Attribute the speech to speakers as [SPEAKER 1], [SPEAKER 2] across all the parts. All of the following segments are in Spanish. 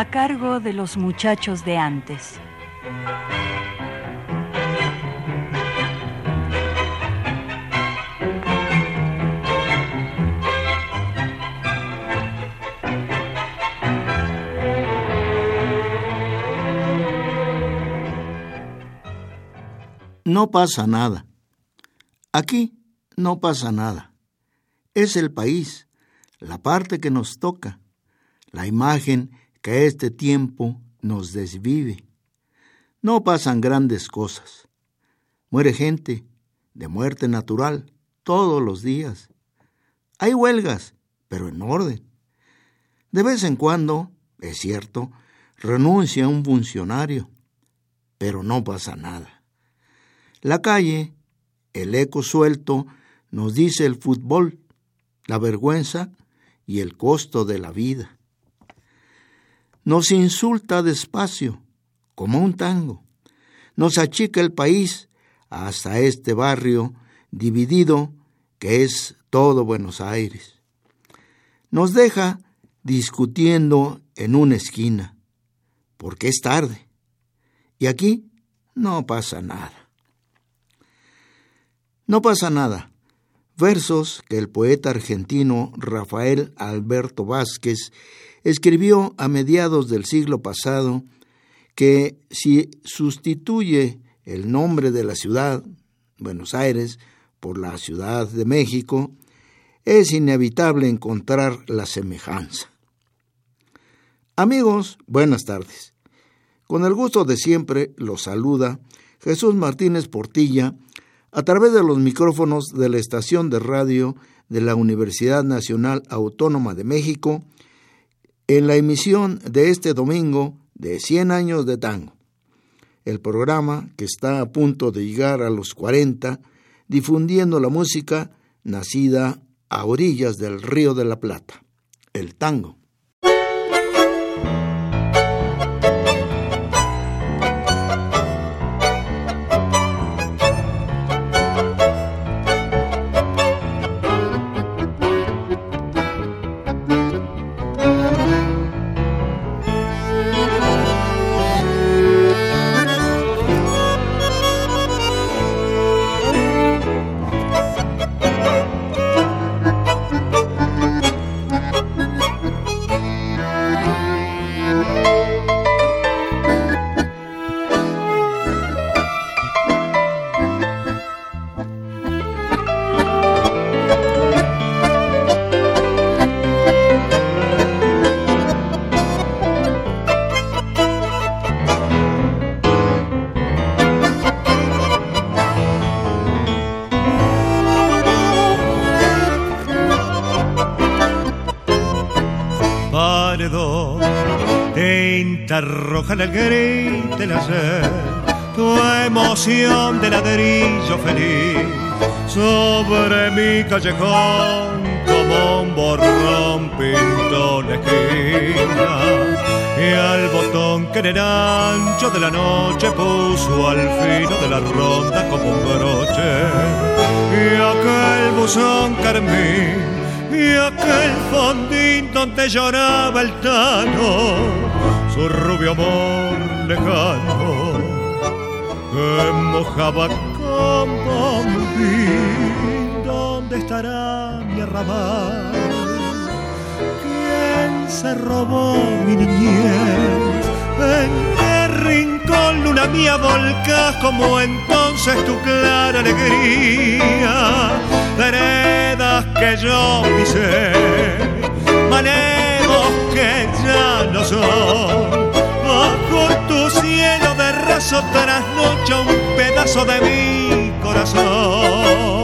[SPEAKER 1] A cargo de los muchachos de antes.
[SPEAKER 2] No pasa nada. Aquí no pasa nada. Es el país, la parte que nos toca, la imagen este tiempo nos desvive. No pasan grandes cosas. Muere gente, de muerte natural, todos los días. Hay huelgas, pero en orden. De vez en cuando, es cierto, renuncia un funcionario, pero no pasa nada. La calle, el eco suelto, nos dice el fútbol, la vergüenza y el costo de la vida. Nos insulta despacio, como un tango. Nos achica el país hasta este barrio dividido que es todo Buenos Aires. Nos deja discutiendo en una esquina, porque es tarde. Y aquí no pasa nada. No pasa nada. Versos que el poeta argentino Rafael Alberto Vázquez escribió a mediados del siglo pasado que si sustituye el nombre de la ciudad, Buenos Aires, por la Ciudad de México, es inevitable encontrar la semejanza. Amigos, buenas tardes. Con el gusto de siempre los saluda Jesús Martínez Portilla, a través de los micrófonos de la estación de radio de la Universidad Nacional Autónoma de México en la emisión de este domingo de 100 años de tango. El programa que está a punto de llegar a los 40, difundiendo la música nacida a orillas del Río de la Plata, el tango.
[SPEAKER 3] Roja la gris del ayer, tu emoción de ladrillo feliz sobre mi callejón como un borrón pintó la esquina. Y al botón que en el ancho de la noche puso al fino de la ronda como un broche. Y aquel buzón carmín y aquel fondín donde lloraba el tano su rubio amor lejano que mojaba como un ¿Dónde estará mi arrabal? ¿Quién se robó mi niñez? ¿En qué rincón luna mía volcás como entonces tu clara alegría? Heredas que yo pisé, manejos que ya no son. Bajo tu cielo de raso trasnocha un pedazo de mi corazón.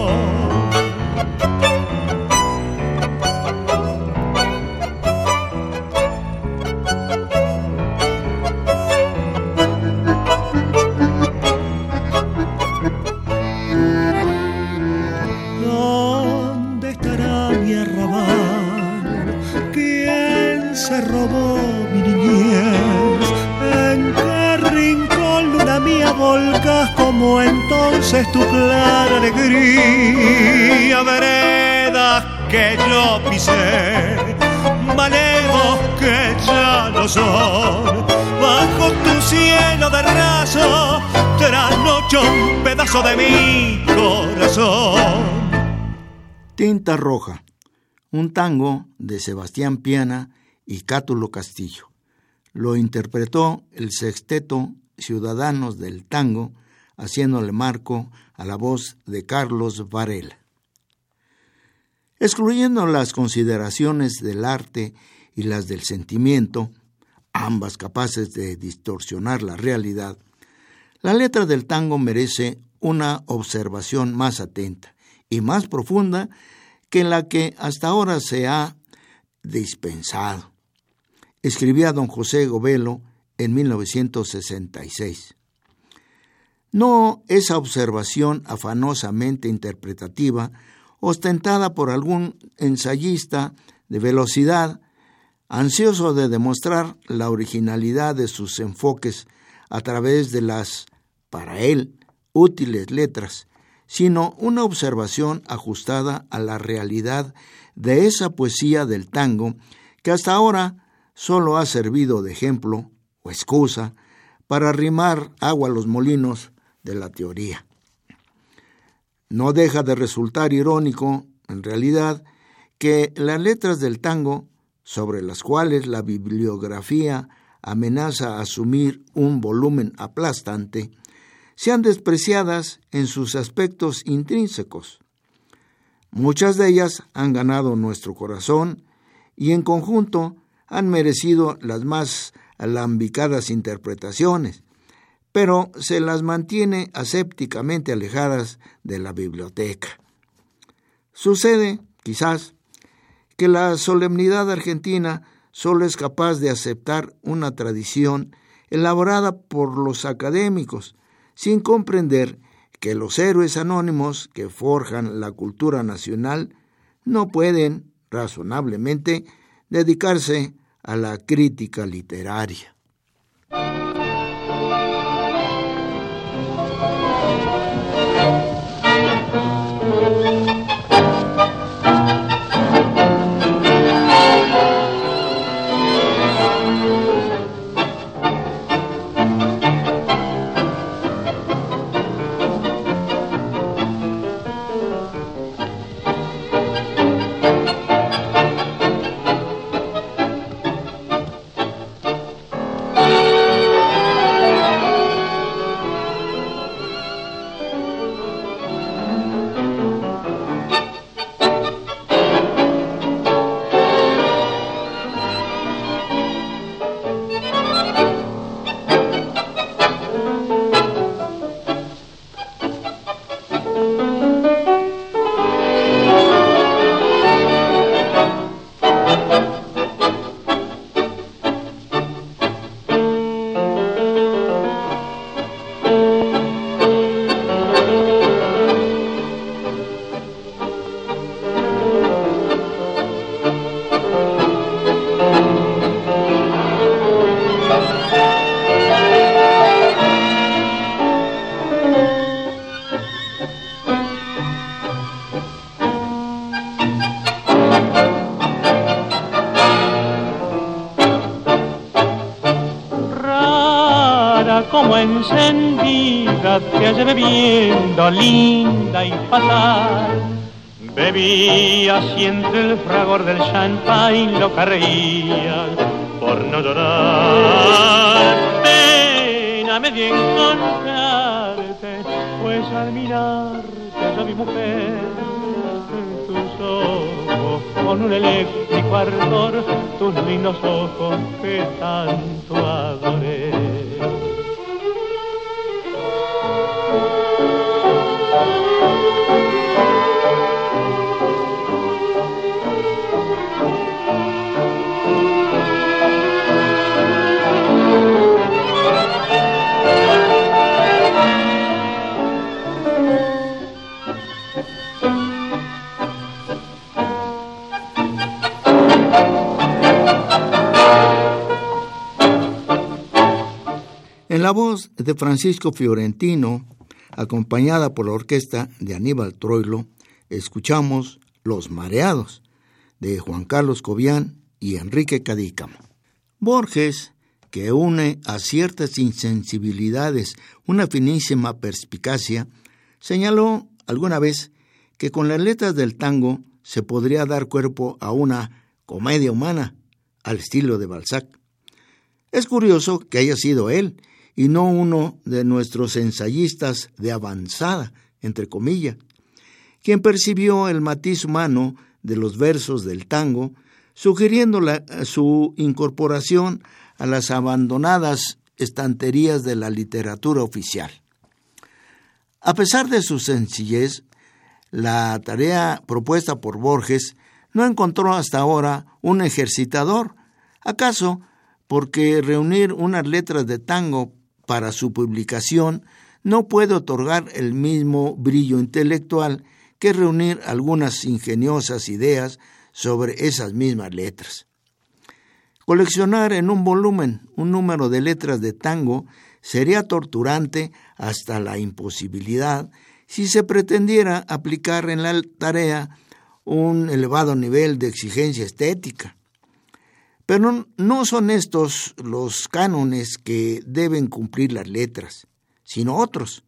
[SPEAKER 3] De mi corazón.
[SPEAKER 2] Tinta Roja, un tango de Sebastián Piana y Cátulo Castillo. Lo interpretó el sexteto Ciudadanos del Tango, haciéndole marco a la voz de Carlos Varela. Excluyendo las consideraciones del arte y las del sentimiento, ambas capaces de distorsionar la realidad, la letra del tango merece una observación más atenta y más profunda que la que hasta ahora se ha dispensado. Escribía don José Govelo en 1966. No esa observación afanosamente interpretativa, ostentada por algún ensayista de velocidad, ansioso de demostrar la originalidad de sus enfoques a través de las, para él, útiles letras, sino una observación ajustada a la realidad de esa poesía del tango que hasta ahora solo ha servido de ejemplo o excusa para arrimar agua a los molinos de la teoría. No deja de resultar irónico, en realidad, que las letras del tango, sobre las cuales la bibliografía amenaza asumir un volumen aplastante, sean despreciadas en sus aspectos intrínsecos. Muchas de ellas han ganado nuestro corazón y en conjunto han merecido las más alambicadas interpretaciones, pero se las mantiene asépticamente alejadas de la biblioteca. Sucede, quizás, que la solemnidad argentina solo es capaz de aceptar una tradición elaborada por los académicos, sin comprender que los héroes anónimos que forjan la cultura nacional no pueden, razonablemente, dedicarse a la crítica literaria.
[SPEAKER 4] Linda y fatal. Bebía entre el fragor del champagne lo reía por no llorar. Pena me dio encontrarte, pues al mirarte yo mi mujer tus ojos con un eléctrico ardor, tus lindos ojos que tanto
[SPEAKER 2] la voz de Francisco Fiorentino, acompañada por la orquesta de Aníbal Troilo, escuchamos Los Mareados, de Juan Carlos Cobian y Enrique Cadícamo. Borges, que une a ciertas insensibilidades una finísima perspicacia, señaló alguna vez que con las letras del tango se podría dar cuerpo a una comedia humana al estilo de Balzac. Es curioso que haya sido él y no uno de nuestros ensayistas de avanzada, entre comillas, quien percibió el matiz humano de los versos del tango, sugiriendo su incorporación a las abandonadas estanterías de la literatura oficial. A pesar de su sencillez, la tarea propuesta por Borges no encontró hasta ahora un ejercitador, acaso porque reunir unas letras de tango para su publicación no puede otorgar el mismo brillo intelectual que reunir algunas ingeniosas ideas sobre esas mismas letras. Coleccionar en un volumen un número de letras de tango sería torturante hasta la imposibilidad si se pretendiera aplicar en la tarea un elevado nivel de exigencia estética. Pero no son estos los cánones que deben cumplir las letras, sino otros,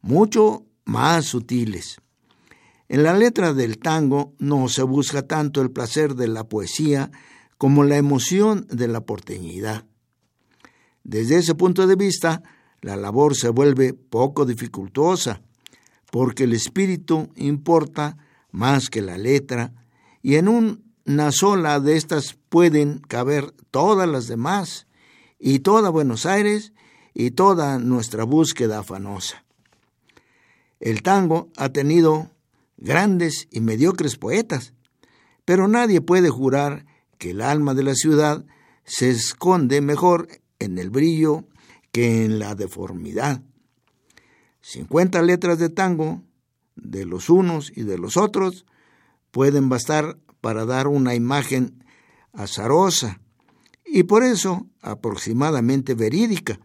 [SPEAKER 2] mucho más sutiles. En la letra del tango no se busca tanto el placer de la poesía como la emoción de la porteñidad. Desde ese punto de vista, la labor se vuelve poco dificultosa, porque el espíritu importa más que la letra, y en una sola de estas pueden caber todas las demás, y toda Buenos Aires, y toda nuestra búsqueda afanosa. El tango ha tenido grandes y mediocres poetas, pero nadie puede jurar que el alma de la ciudad se esconde mejor en el brillo que en la deformidad. Cincuenta letras de tango, de los unos y de los otros, pueden bastar para dar una imagen azarosa y por eso aproximadamente verídica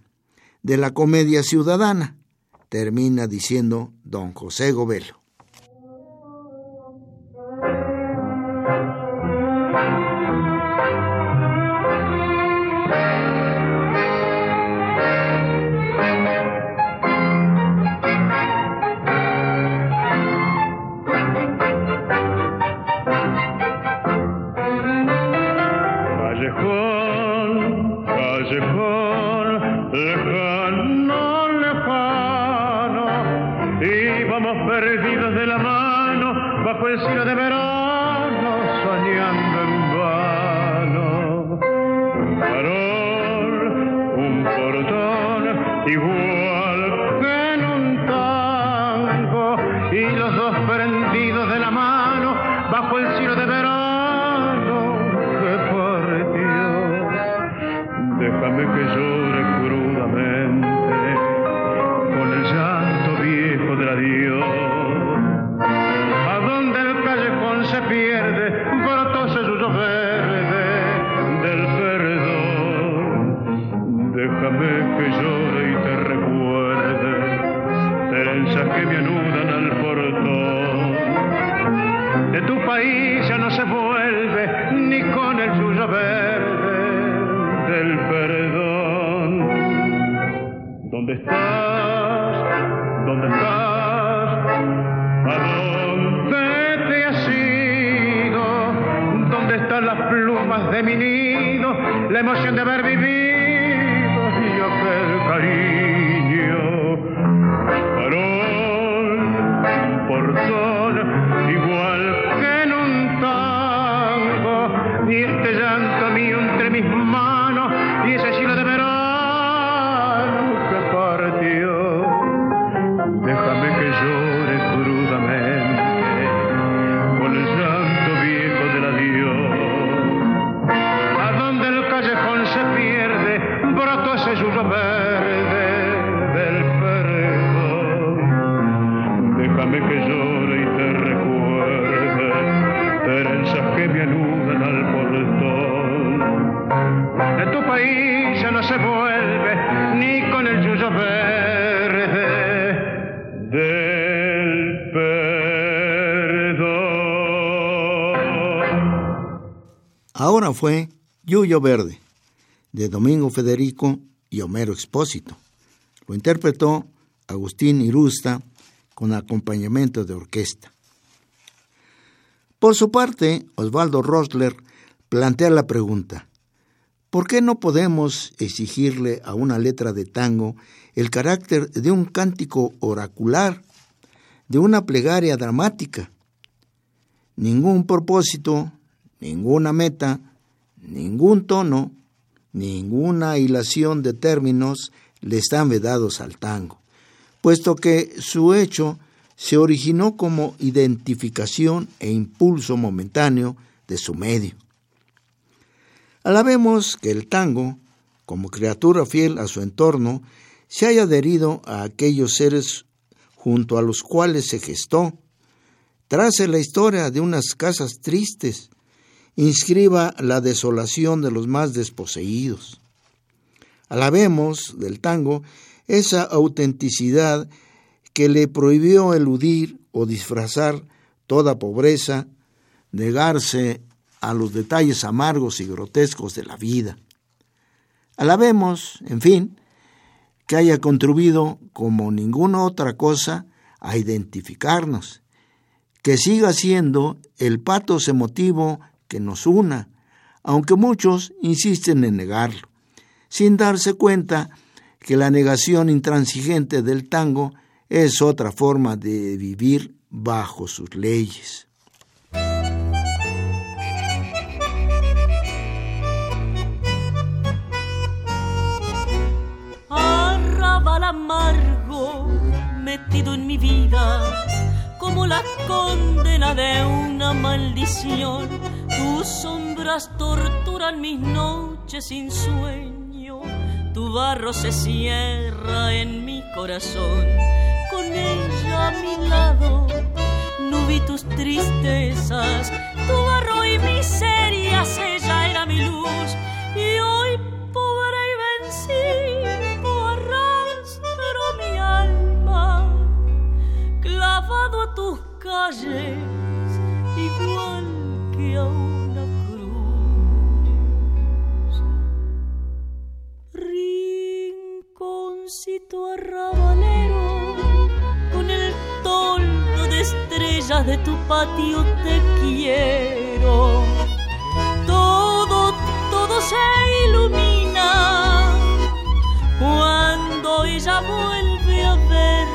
[SPEAKER 2] de la comedia ciudadana, termina diciendo don José verano
[SPEAKER 5] soñando en vano. Un farol, un portón igual. Revolution de perfume que llora y te recuerda, herencias que me aludan al portón. De tu país ya no se vuelve ni con el yuyo verde. Del perdón.
[SPEAKER 2] Ahora fue Yuyo Verde, de Domingo Federico y Homero Expósito. Lo interpretó Agustín Irusta con acompañamiento de orquesta. Por su parte, Osvaldo Rosler plantea la pregunta, ¿por qué no podemos exigirle a una letra de tango el carácter de un cántico oracular, de una plegaria dramática? Ningún propósito, ninguna meta, ningún tono, ninguna hilación de términos le están vedados al tango, puesto que su hecho se originó como identificación e impulso momentáneo de su medio. Alabemos que el tango, como criatura fiel a su entorno, se haya adherido a aquellos seres junto a los cuales se gestó, trace la historia de unas casas tristes, inscriba la desolación de los más desposeídos. Alabemos del tango esa autenticidad que le prohibió eludir o disfrazar toda pobreza, negarse a los detalles amargos y grotescos de la vida. Alabemos, en fin, que haya contribuido como ninguna otra cosa a identificarnos, que siga siendo el patos emotivo que nos una, aunque muchos insisten en negarlo, sin darse cuenta que la negación intransigente del tango es otra forma de vivir bajo sus leyes.
[SPEAKER 6] amargo metido en mi vida, como la condena de una maldición. Tus sombras torturan mis noches sin sueño, tu barro se cierra en mi corazón. Con ella a mi lado, no vi tus tristezas, tu barro y miserias, ella era mi luz. Y hoy, pobre y vencida a tus calles igual que a Rinconcito arrabalero, con el toldo de estrellas de tu patio te quiero. Todo, todo se ilumina cuando ella vuelve a ver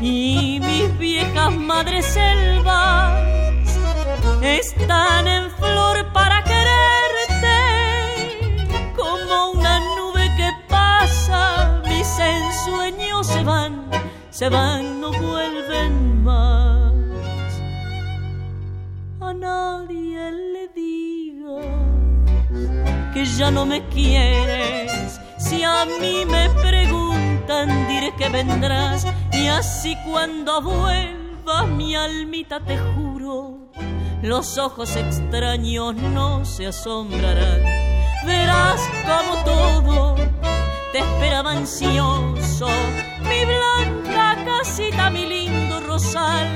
[SPEAKER 6] y mis viejas madres selvas están en flor para se van no vuelven más. A nadie le diga que ya no me quieres. Si a mí me preguntan diré que vendrás. Y así cuando vuelva mi almita te juro, los ojos extraños no se asombrarán. Verás como todo te esperaba ansioso, mi blanca casita, mi lindo rosal,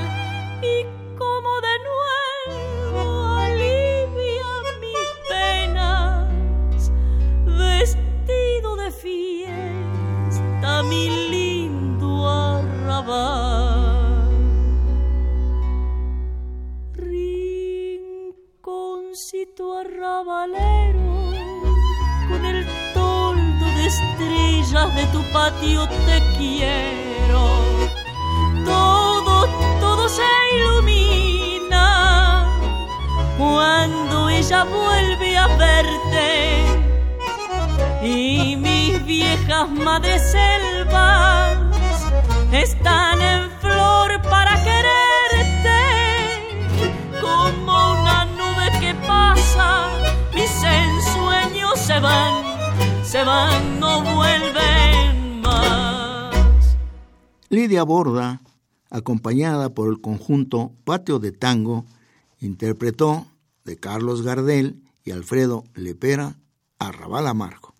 [SPEAKER 6] y como de nuevo alivia mis penas, vestido de fiesta, mi lindo Rinconcito arrabalero, con el toldo de estrellas de tu patio te quiero. Todo, todo se ilumina cuando ella vuelve a verte. Y mis viejas madres selvas están en flor para quererte, como una nube que pasa, mis ensueños se van, se van, no vuelven más.
[SPEAKER 2] Lidia Borda, acompañada por el conjunto Patio de Tango, interpretó de Carlos Gardel y Alfredo Lepera Arrabal Amargo.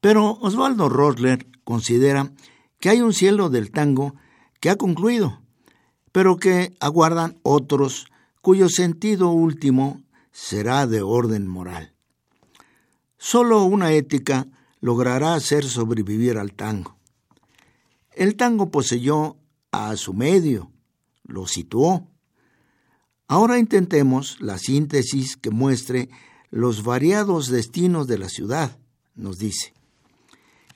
[SPEAKER 2] Pero Osvaldo Rosler considera que hay un cielo del tango que ha concluido, pero que aguardan otros cuyo sentido último será de orden moral. Solo una ética logrará hacer sobrevivir al tango. El tango poseyó a su medio, lo situó. Ahora intentemos la síntesis que muestre los variados destinos de la ciudad, nos dice.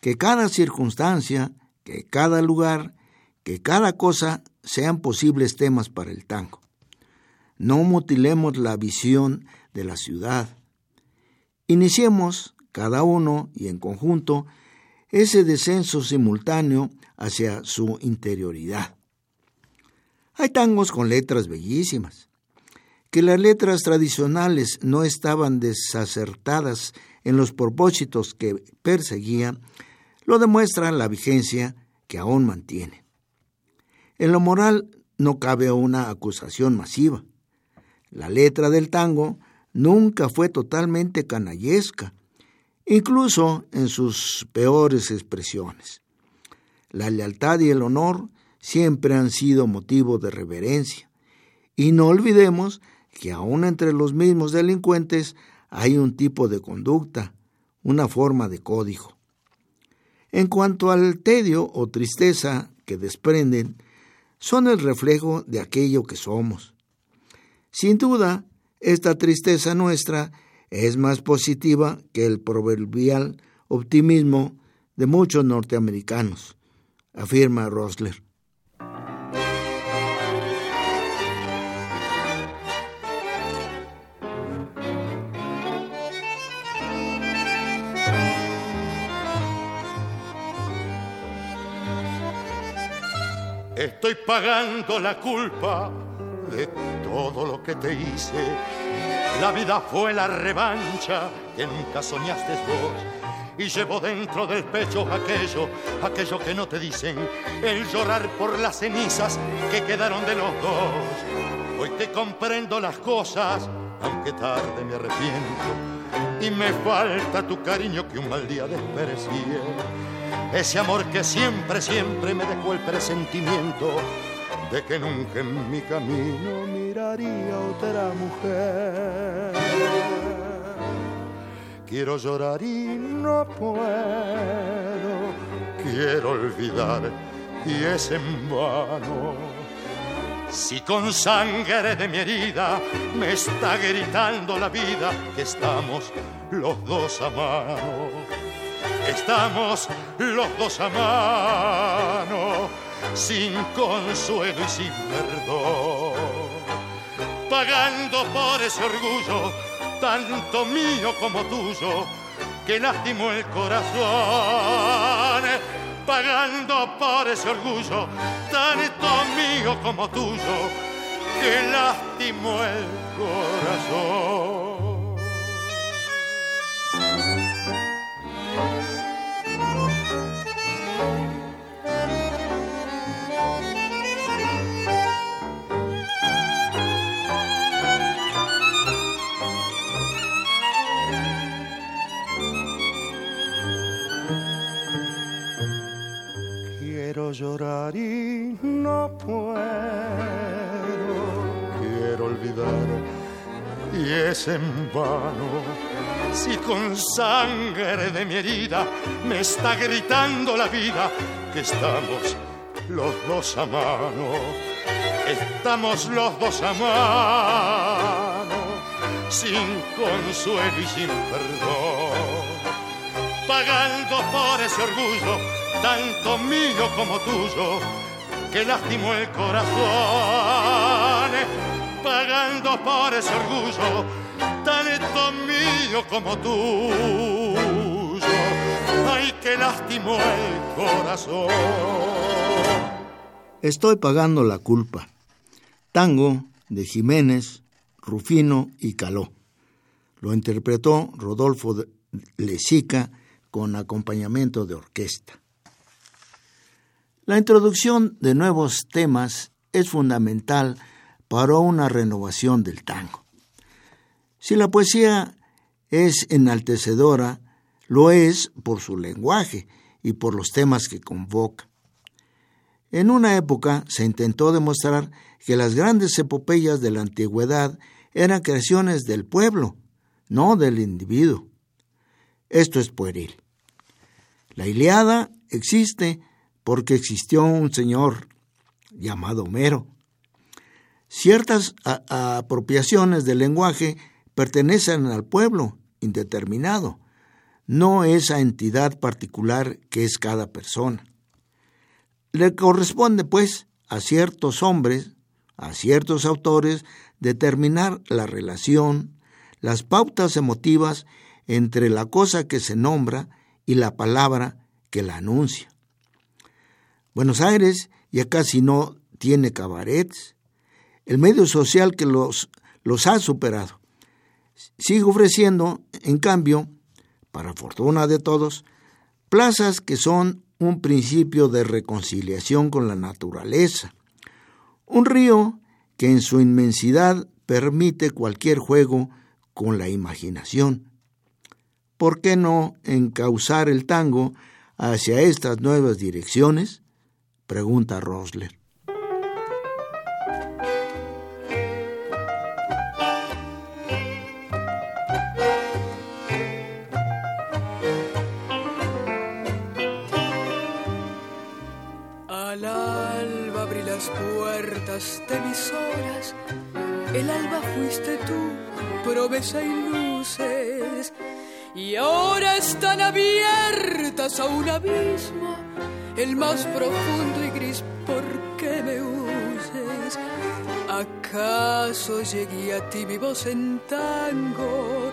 [SPEAKER 2] Que cada circunstancia, que cada lugar, que cada cosa sean posibles temas para el tango. No mutilemos la visión de la ciudad. Iniciemos, cada uno y en conjunto, ese descenso simultáneo hacia su interioridad. Hay tangos con letras bellísimas. Que las letras tradicionales no estaban desacertadas en los propósitos que perseguía, lo demuestra la vigencia que aún mantiene. En lo moral no cabe una acusación masiva. La letra del tango nunca fue totalmente canallesca, incluso en sus peores expresiones. La lealtad y el honor siempre han sido motivo de reverencia. Y no olvidemos que aún entre los mismos delincuentes hay un tipo de conducta, una forma de código. En cuanto al tedio o tristeza que desprenden, son el reflejo de aquello que somos. Sin duda, esta tristeza nuestra es más positiva que el proverbial optimismo de muchos norteamericanos, afirma Rosler.
[SPEAKER 7] Estoy pagando la culpa de todo lo que te hice. La vida fue la revancha que nunca soñaste vos. Y llevo dentro del pecho aquello, aquello que no te dicen, el llorar por las cenizas que quedaron de los dos. Hoy te comprendo las cosas, aunque tarde me arrepiento. Y me falta tu cariño que un mal día desprecié ese amor que siempre, siempre me dejó el presentimiento de que nunca en mi camino miraría otra mujer. Quiero llorar y no puedo, quiero olvidar y es en vano. Si con sangre de mi herida me está gritando la vida que estamos los dos a mano estamos los dos a mano, sin consuelo y sin perdón, pagando por ese orgullo, tanto mío como tuyo, que lastimó el corazón, pagando por ese orgullo, tanto mío como tuyo, que lastimó el corazón. Llorar y no puedo. Quiero olvidar y es en vano. Si con sangre de mi herida me está gritando la vida que estamos los dos a mano. Estamos los dos a mano, sin consuelo y sin perdón, pagando por ese orgullo tanto mío como tuyo, que lastimó el corazón, pagando por ese orgullo, tanto mío como tuyo, ay, que lastimó el corazón.
[SPEAKER 2] Estoy pagando la culpa. Tango de Jiménez, Rufino y Caló. Lo interpretó Rodolfo Lezica con acompañamiento de orquesta. La introducción de nuevos temas es fundamental para una renovación del tango. Si la poesía es enaltecedora, lo es por su lenguaje y por los temas que convoca. En una época se intentó demostrar que las grandes epopeyas de la antigüedad eran creaciones del pueblo, no del individuo. Esto es pueril. La Iliada existe porque existió un señor llamado Homero. Ciertas apropiaciones del lenguaje pertenecen al pueblo indeterminado, no esa entidad particular que es cada persona. Le corresponde, pues, a ciertos hombres, a ciertos autores, determinar la relación, las pautas emotivas entre la cosa que se nombra y la palabra que la anuncia. Buenos Aires ya casi no tiene cabarets. El medio social que los, los ha superado sigue ofreciendo, en cambio, para fortuna de todos, plazas que son un principio de reconciliación con la naturaleza. Un río que en su inmensidad permite cualquier juego con la imaginación. ¿Por qué no encauzar el tango hacia estas nuevas direcciones? pregunta Rosler.
[SPEAKER 8] Al alba abrí las puertas de mis horas, el alba fuiste tú, promesa y luces, y ahora están abiertas a un abismo el más profundo y gris, ¿por qué me uses? ¿Acaso llegué a ti mi voz en tango?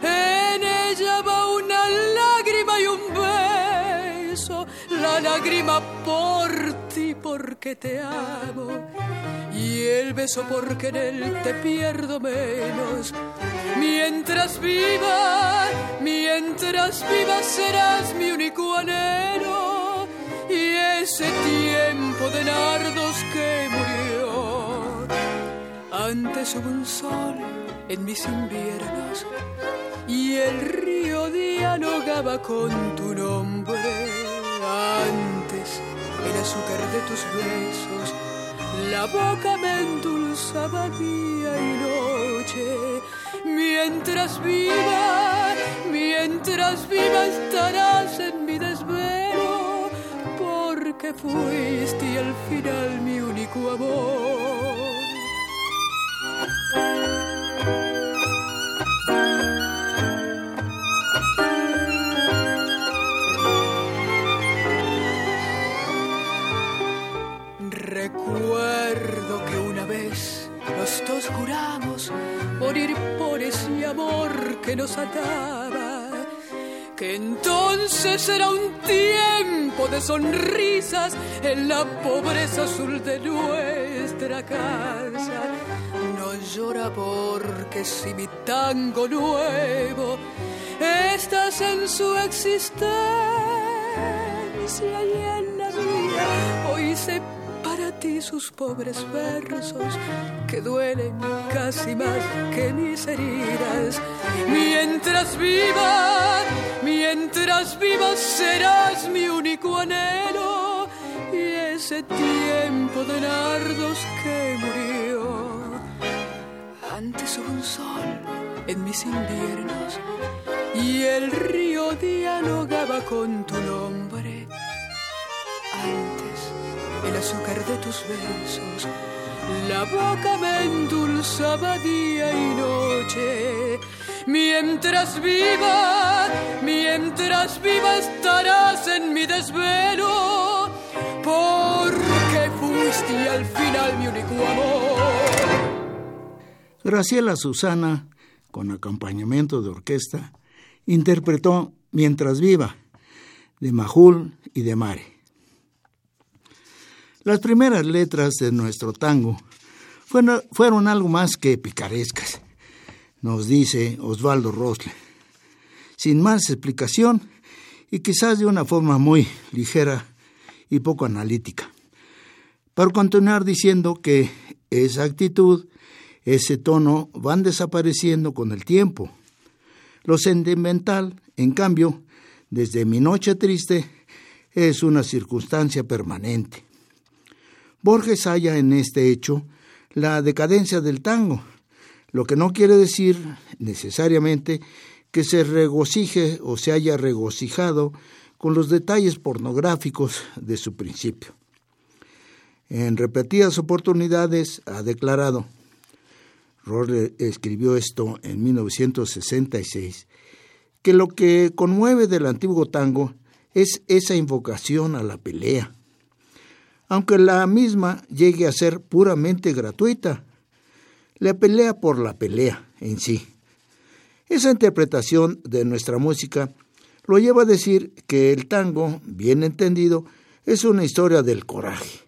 [SPEAKER 8] En ella va una lágrima y un beso, la lágrima por porque te amo y el beso porque en él te pierdo menos. Mientras viva, mientras viva serás mi único anhelo y ese tiempo de nardos que murió. Antes hubo un sol en mis inviernos y el río dialogaba con tu nombre. Antes el azúcar de tus besos, la boca me endulzaba día y noche. Mientras viva, mientras viva estarás en mi desvelo que fuiste al final mi único amor. Recuerdo que una vez los dos juramos morir por ese amor que nos ataba que entonces era un tiempo de sonrisas en la pobreza azul de nuestra casa. No llora porque si mi tango nuevo estás en su existencia y en la mía, hoy se ti sus pobres versos que duelen casi más que mis heridas. Mientras viva, mientras viva serás mi único anhelo y ese tiempo de nardos que murió. Antes hubo un sol en mis inviernos y el río dialogaba con tu nombre. El azúcar de tus besos. La boca me endulzaba día y noche. Mientras viva, mientras viva estarás en mi desvelo, porque fuiste al final mi único amor.
[SPEAKER 2] Graciela Susana, con acompañamiento de orquesta, interpretó Mientras viva, de Majul y de Mare. Las primeras letras de nuestro tango fueron, algo más que picarescas, nos dice Osvaldo Rosle. Sin más explicación y quizás de una forma muy ligera y poco analítica. Para continuar diciendo que esa actitud, ese tono van desapareciendo con el tiempo. Lo sentimental, en cambio, desde mi noche triste, es una circunstancia permanente. Borges halla en este hecho la decadencia del tango, lo que no quiere decir necesariamente que se regocije o se haya regocijado con los detalles pornográficos de su principio. En repetidas oportunidades ha declarado, Roller escribió esto en 1966, que lo que conmueve del antiguo tango es esa invocación a la pelea, aunque la misma llegue a ser puramente gratuita, la pelea por la pelea en sí. Esa interpretación de nuestra música lo lleva a decir que el tango, bien entendido, es una historia del coraje.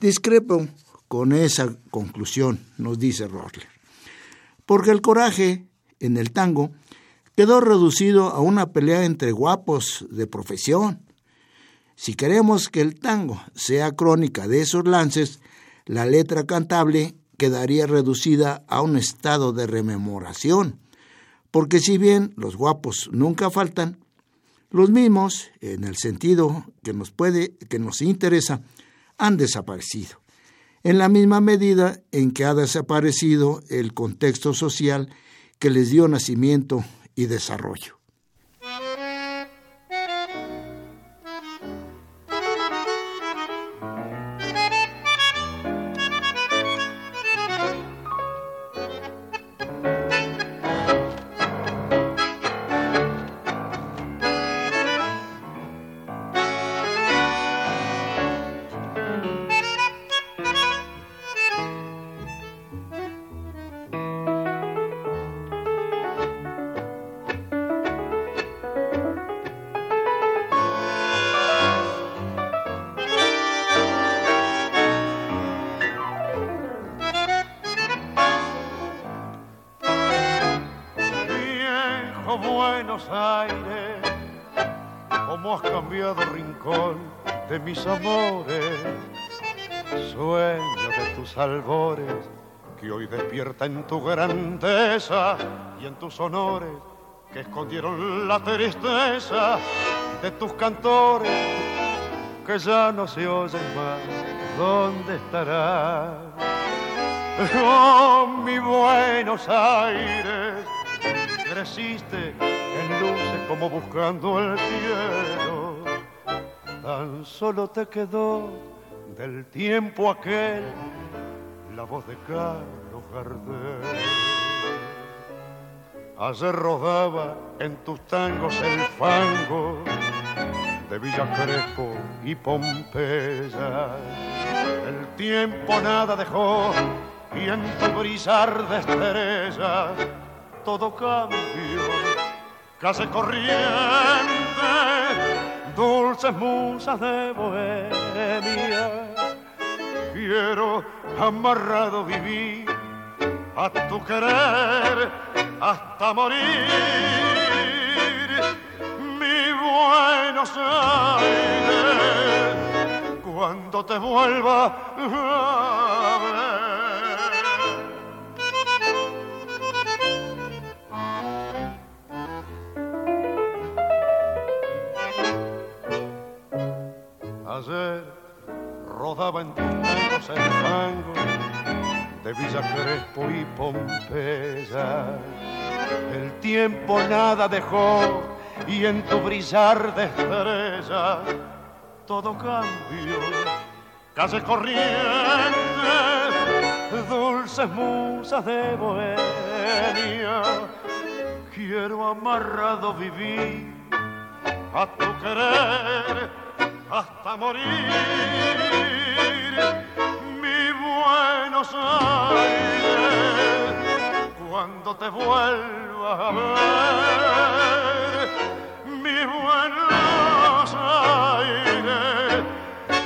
[SPEAKER 2] Discrepo con esa conclusión, nos dice Rosler, porque el coraje en el tango quedó reducido a una pelea entre guapos de profesión. Si queremos que el tango sea crónica de esos lances, la letra cantable quedaría reducida a un estado de rememoración, porque si bien los guapos nunca faltan, los mismos, en el sentido que nos puede, que nos interesa, han desaparecido, en la misma medida en que ha desaparecido el contexto social que les dio nacimiento y desarrollo.
[SPEAKER 7] Aires, cómo has cambiado rincón de mis amores, sueño de tus albores que hoy despierta en tu grandeza y en tus honores que escondieron la tristeza de tus cantores que ya no se oyen más. ¿Dónde estará? Oh, mi Buenos Aires, creciste en luces como buscando el cielo. Tan solo te quedó del tiempo aquel la voz de Carlos Gardel. Ayer rodaba en tus tangos el fango de Villa Crespo y Pompeya. El tiempo nada dejó y en tu brillar de estrella todo cambió. Casi corriente, dulces musas de bohemia. Quiero amarrado vivir a tu querer hasta morir. Mi Buenos Aires, cuando te vuelva a ver. Ayer rodaba en tus el tango de Villa Crespo y Pompeya. El tiempo nada dejó y en tu brillar de estrella todo cambió. Calles corrientes, dulces musas de bohemia. Quiero amarrado vivir a tu querer hasta morir. Mi Buenos Aires, cuando te vuelva a ver. Mi Buenos Aires,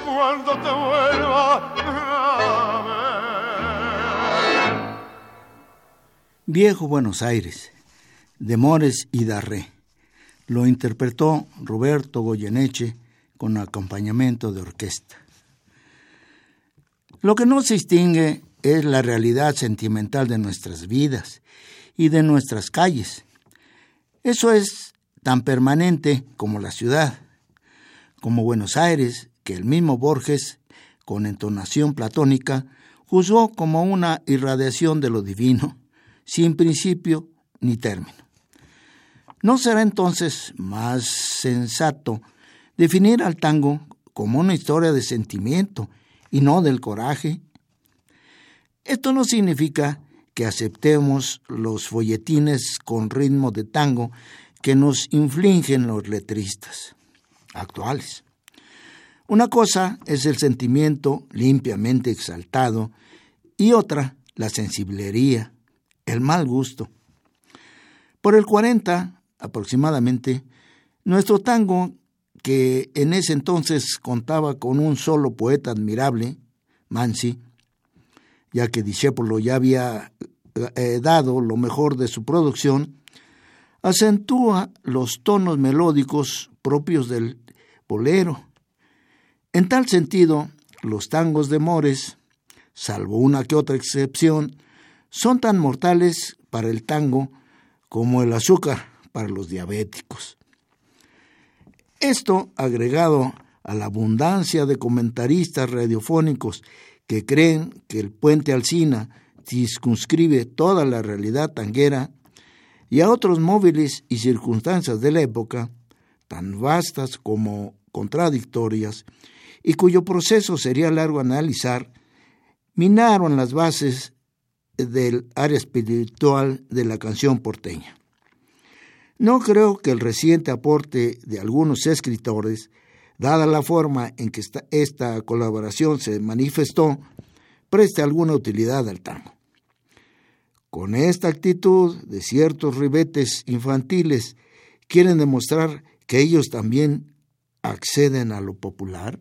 [SPEAKER 7] cuando te vuelva a ver.
[SPEAKER 2] Viejo Buenos Aires, de Mores y Darré. Lo interpretó Roberto Goyeneche con acompañamiento de orquesta. Lo que no se distingue es la realidad sentimental de nuestras vidas y de nuestras calles. Eso es tan permanente como la ciudad, como Buenos Aires, que el mismo Borges con entonación platónica, juzgó como una irradiación de lo divino, sin principio ni término. ¿No será entonces más sensato definir al tango como una historia de sentimiento y no del coraje? Esto no significa que aceptemos los folletines con ritmo de tango que nos infligen los letristas actuales. Una cosa es el sentimiento limpiamente exaltado y otra la sensiblería, el mal gusto. Por el 40 aproximadamente, nuestro tango, que en ese entonces contaba con un solo poeta admirable, Mansi, ya que Discépolo ya había eh, dado lo mejor de su producción, acentúa los tonos melódicos propios del bolero. En tal sentido, los tangos de Mores, salvo una que otra excepción, son tan mortales para el tango como el azúcar para los diabéticos. Esto, agregado a la abundancia de comentaristas radiofónicos que creen que el puente Alsina circunscribe toda la realidad tanguera, y a otros móviles y circunstancias de la época, tan vastas como contradictorias, y cuyo proceso sería largo analizar, minaron las bases del área espiritual de la canción porteña. No creo que el reciente aporte de algunos escritores, dada la forma en que esta, colaboración se manifestó, preste alguna utilidad al tango. Con esta actitud de ciertos ribetes infantiles, quieren demostrar que ellos también acceden a lo popular.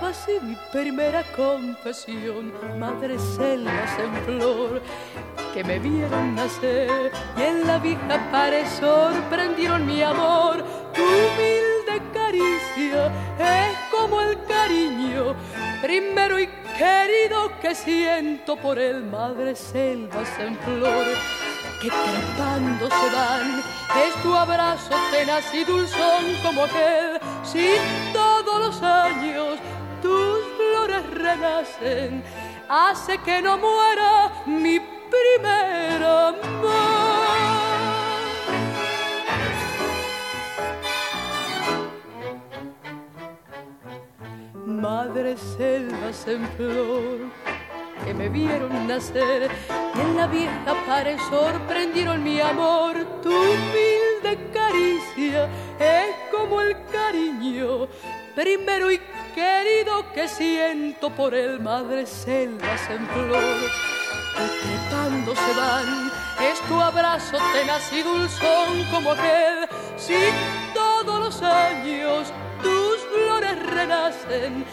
[SPEAKER 8] así mi primera confesión, madre selvas en flor, que me vieron nacer y en la vieja pared sorprendieron mi amor, tu humilde caricia es como el cariño primero y querido que siento por el madre selvas en flor que trepando se dan es tu abrazo tenaz y dulzón como aquel. Si todos los años tus flores renacen hace que no muera mi primer amor madres selvas en flor que me vieron nacer y en la vieja pared sorprendieron mi amor. Tu humilde caricia es como el cariño primero y querido que siento por el madre selvas en flor. Que trepando se van, es tu abrazo tenaz y dulzón como aquel, si todos los años tus flores renacen,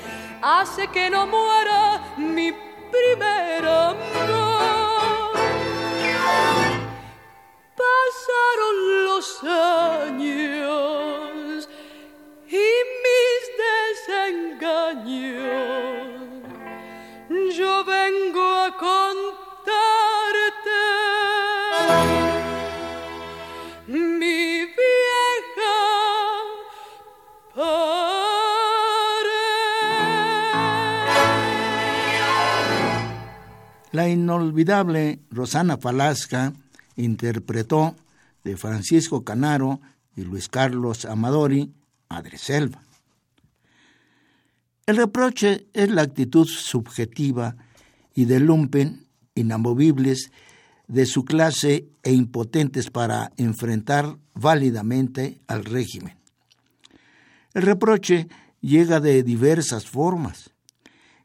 [SPEAKER 8] hace que no muera mi primer amor. Pasaron los años Yo vengo a contarte
[SPEAKER 2] La inolvidable Rosana Falasca interpretó de Francisco Canaro y Luis Carlos Amadori, Madre Selva. El reproche es la actitud subjetiva y de lumpen inamovibles de su clase e impotentes para enfrentar válidamente al régimen. El reproche llega de diversas formas.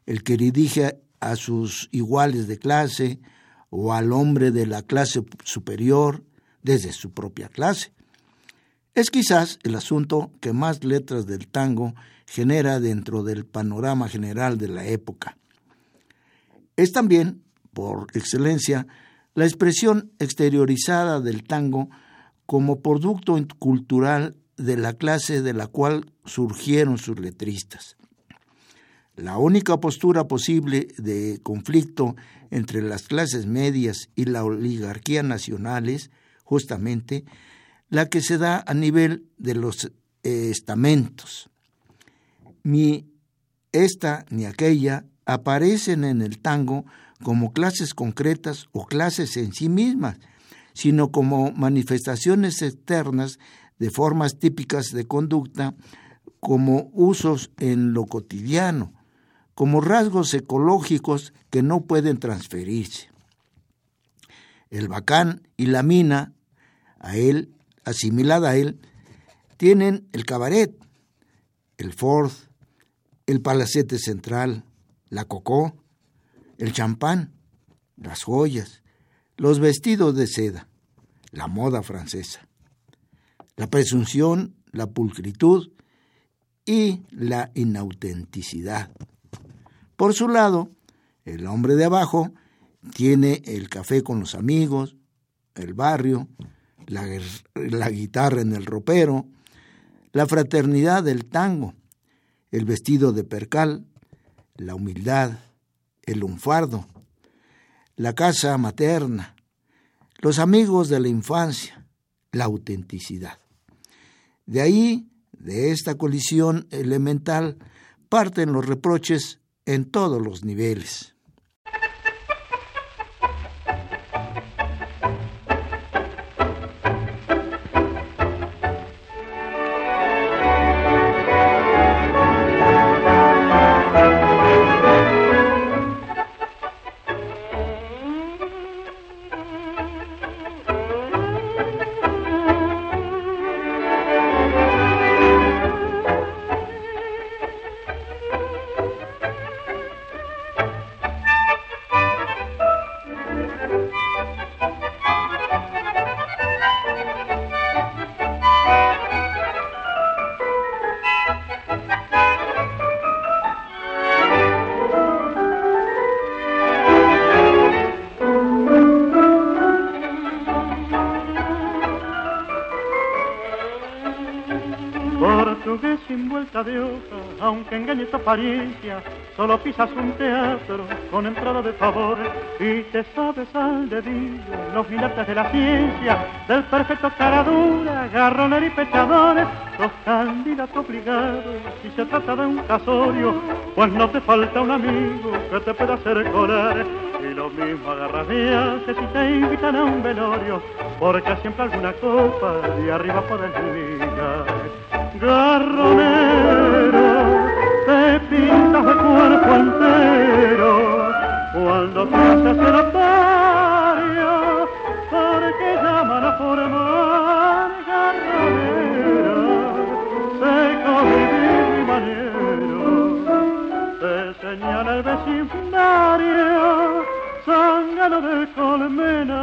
[SPEAKER 2] El que dirige a sus iguales de clase o al hombre de la clase superior desde su propia clase. Es quizás el asunto que más letras del tango genera dentro del panorama general de la época. Es también, por excelencia, la expresión exteriorizada del tango como producto cultural de la clase de la cual surgieron sus letristas. La única postura posible de conflicto entre las clases medias y la oligarquía nacional es, justamente, la que se da a nivel de los estamentos. Ni esta ni aquella aparecen en el tango como clases concretas o clases en sí mismas, sino como manifestaciones externas de formas típicas de conducta como usos en lo cotidiano, como rasgos ecológicos que no pueden transferirse. El bacán y la mina, a él, asimilada a él, tienen el cabaret, el Ford, el palacete central, la cocó, el champán, las joyas, los vestidos de seda, la moda francesa, la presunción, la pulcritud y la inautenticidad. Por su lado, el hombre de abajo tiene el café con los amigos, el barrio, la, guitarra en el ropero, la fraternidad del tango, el vestido de percal, la humildad, el lunfardo, la casa materna, los amigos de la infancia, la autenticidad. De ahí, de esta colisión elemental, parten los reproches en todos los niveles.
[SPEAKER 9] Solo pisas un teatro con entrada de favor y te sabes al dedillo los gigantes de la ciencia, del perfecto caradura, garroner y pechadores, los candidatos obligados si se trata de un casorio, pues no te falta un amigo que te pueda hacer colar y lo mismo agarras que si te invitan a un velorio, porque siempre alguna copa de arriba puedes ligar. Garronero cuerpo entero cuando te haces notario porque llaman a formar garronera seco vivir y maniero te señala el vecindario zángano de colmena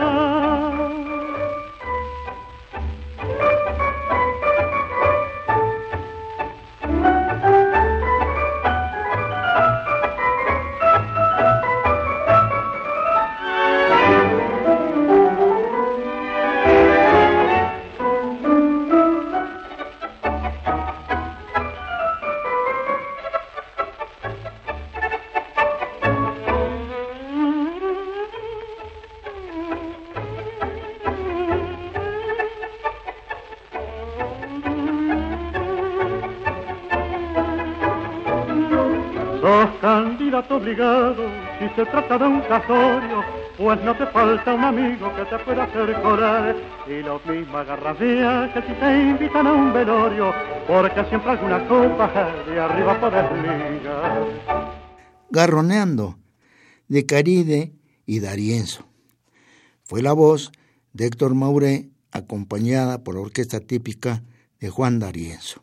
[SPEAKER 9] si se trata de un casorio, pues no te falta un amigo que te pueda hacer corar. Y lo mismo agarras que si te invitan a un velorio, porque siempre alguna copa de arriba puedes ligar.
[SPEAKER 2] Garroneando, de Caride y Darienzo. Fue la voz de Héctor Mauré, acompañada por la orquesta típica de Juan Darienzo.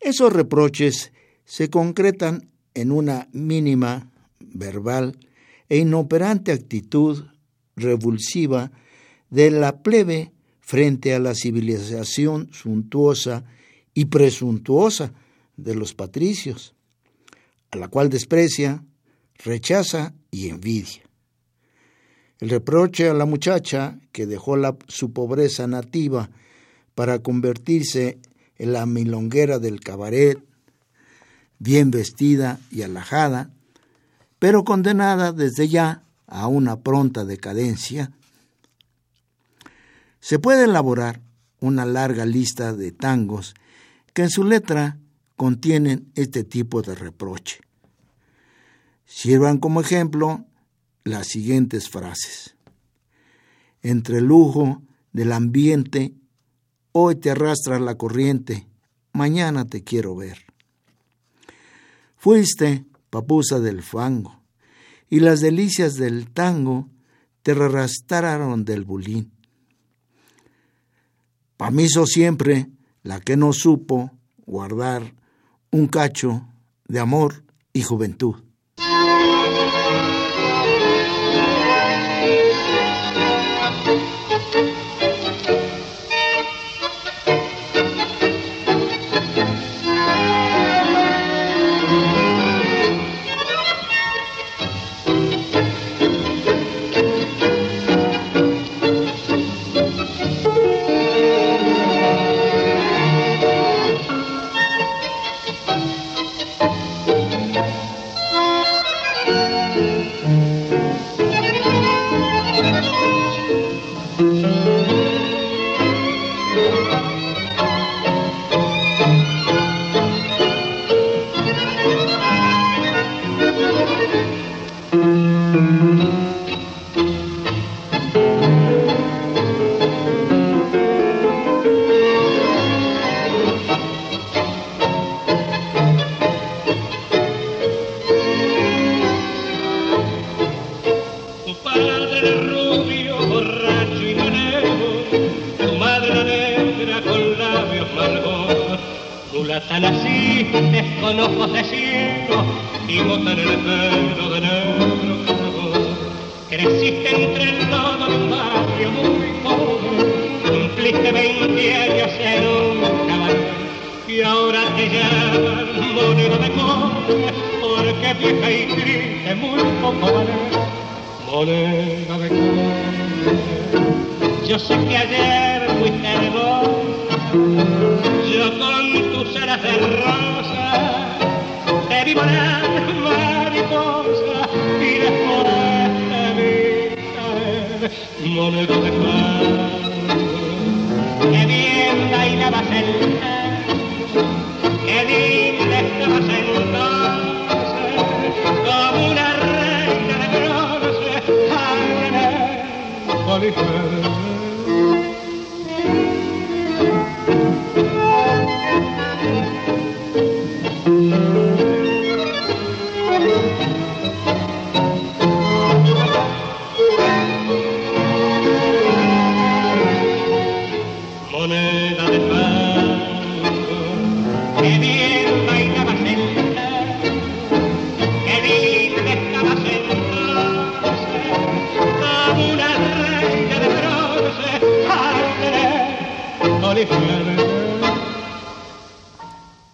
[SPEAKER 2] Esos reproches se concretan en una mínima verbal e inoperante actitud revulsiva de la plebe frente a la civilización suntuosa y presuntuosa de los patricios, a la cual desprecia, rechaza y envidia. El reproche a la muchacha que dejó su pobreza nativa para convertirse en la milonguera del cabaret, bien vestida y alajada, pero condenada desde ya a una pronta decadencia, se puede elaborar una larga lista de tangos que en su letra contienen este tipo de reproche. Sirvan como ejemplo las siguientes frases. Entre el lujo del ambiente, hoy te arrastra la corriente, mañana te quiero ver. Fuiste papusa del fango, y las delicias del tango te arrastraron del bulín. Pa' mí siempre la que no supo guardar un cacho de amor y juventud. Ole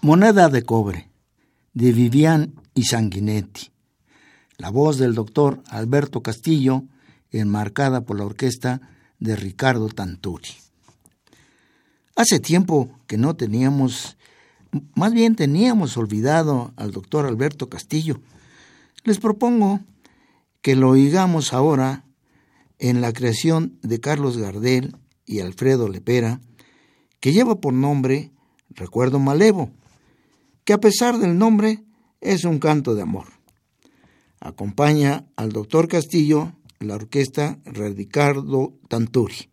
[SPEAKER 2] Moneda de cobre, de Vivian y Sanguinetti. La voz del doctor Alberto Castillo, enmarcada por la orquesta de Ricardo Tanturi. Hace tiempo que no teníamos, más bien teníamos olvidado al doctor Alberto Castillo. Les propongo que lo oigamos ahora en la creación de Carlos Gardel y Alfredo Lepera, que lleva por nombre Recuerdo Malevo que a pesar del nombre es un canto de amor. Acompaña al doctor Castillo la orquesta Ricardo Tanturi.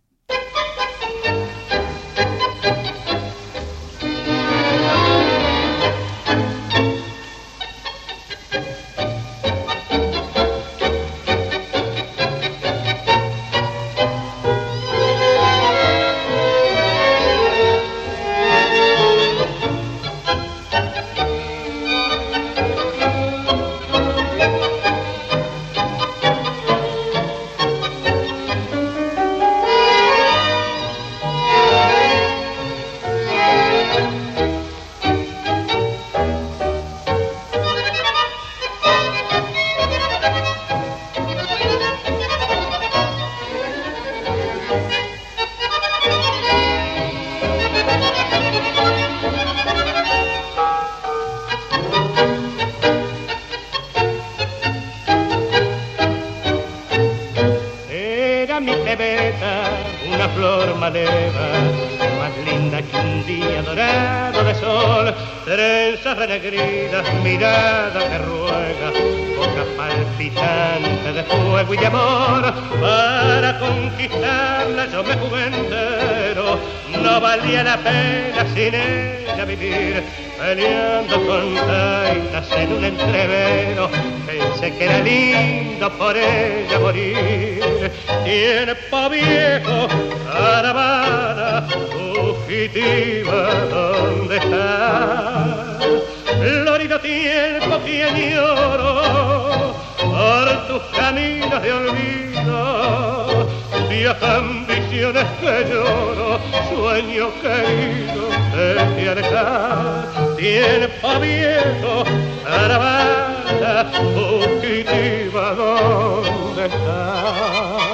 [SPEAKER 10] Más linda que un día dorado de sol, trenzas renegridas, mirada que ruega, boca palpitante de fuego y de amor, para conquistarla yo me jugué no valía la pena sin ella vivir, peleando con taitas en un entrevero, pensé que era lindo por ella morir, tiempo viejo, caravana, fugitiva, ¿dónde está? Florido tiempo que añoro por tus caminos de olvido, viajan visiones que lloro, sueño querido de te alejar, tiempo viejo, caravana, fugitiva, ¿dónde está?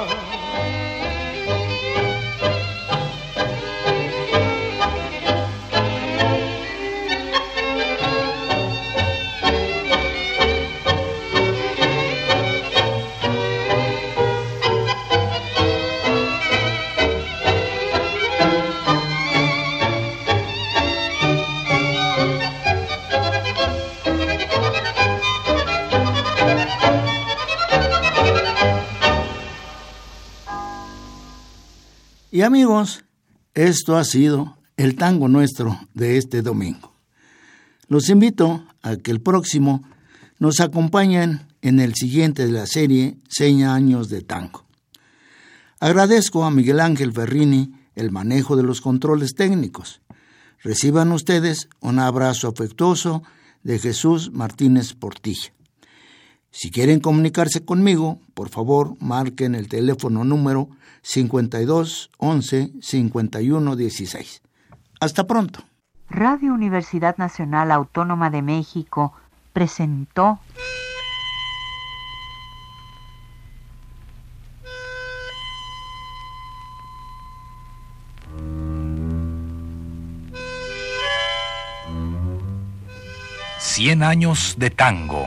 [SPEAKER 2] Y amigos, esto ha sido el tango nuestro de este domingo. Los invito a que el próximo nos acompañen en el siguiente de la serie Seña Años de Tango. Agradezco a Miguel Ángel Ferrini el manejo de los controles técnicos. Reciban ustedes un abrazo afectuoso de Jesús Martínez Portilla. Si quieren comunicarse conmigo, por favor marquen el teléfono número 52 11 51 16. Hasta pronto.
[SPEAKER 1] Radio Universidad Nacional Autónoma de México presentó
[SPEAKER 11] Cien años de tango.